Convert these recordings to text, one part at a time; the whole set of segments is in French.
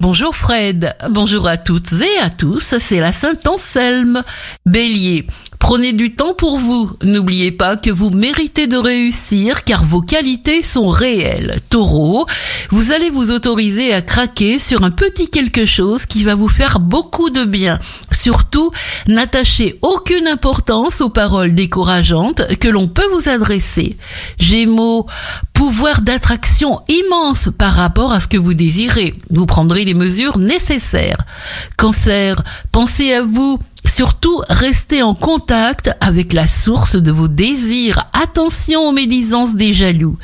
Bonjour Fred, bonjour à toutes et à tous, c'est la Sainte Anselme. Bélier, prenez du temps pour vous, n'oubliez pas que vous méritez de réussir car vos qualités sont réelles. Taureau, vous allez vous autoriser à craquer sur un petit quelque chose qui va vous faire beaucoup de bien. Surtout, n'attachez aucune importance aux paroles décourageantes que l'on peut vous adresser. Gémeaux, pouvoir d'attraction immense par rapport à ce que vous désirez. Vous prendrez les mesures nécessaires. Cancer, pensez à vous Surtout, restez en contact avec la source de vos désirs. Attention aux médisances des jaloux.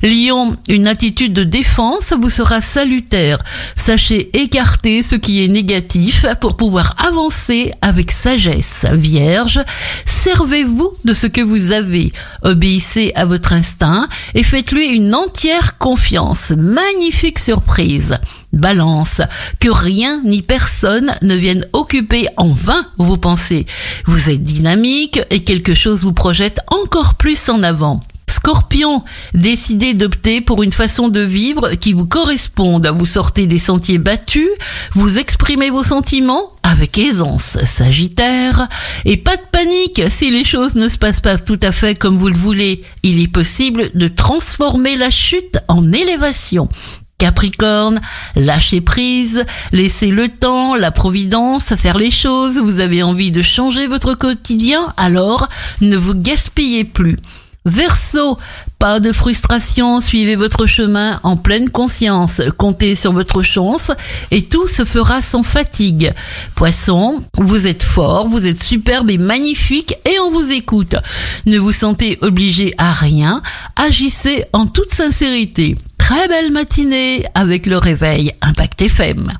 Lion, une attitude de défense vous sera salutaire. Sachez écarter ce qui est négatif pour pouvoir avancer avec sagesse. Vierge, servez-vous de ce que vous avez. Obéissez à votre instinct et faites-lui une entière confiance. Magnifique surprise. Balance, que rien ni personne ne vienne occuper en vain vos pensées. Vous êtes dynamique et quelque chose vous projette encore plus en avant. Scorpion, décidez d'opter pour une façon de vivre qui vous corresponde. Vous sortez des sentiers battus, vous exprimez vos sentiments avec aisance. Sagittaire, et pas de panique si les choses ne se passent pas tout à fait comme vous le voulez. Il est possible de transformer la chute en élévation. Capricorne, lâchez prise, laissez le temps, la providence faire les choses. Vous avez envie de changer votre quotidien, alors ne vous gaspillez plus. Verseau, pas de frustration, suivez votre chemin en pleine conscience, comptez sur votre chance et tout se fera sans fatigue. Poisson, vous êtes fort, vous êtes superbe et magnifique et on vous écoute. Ne vous sentez obligé à rien, agissez en toute sincérité. Très belle matinée avec le réveil Impact FM.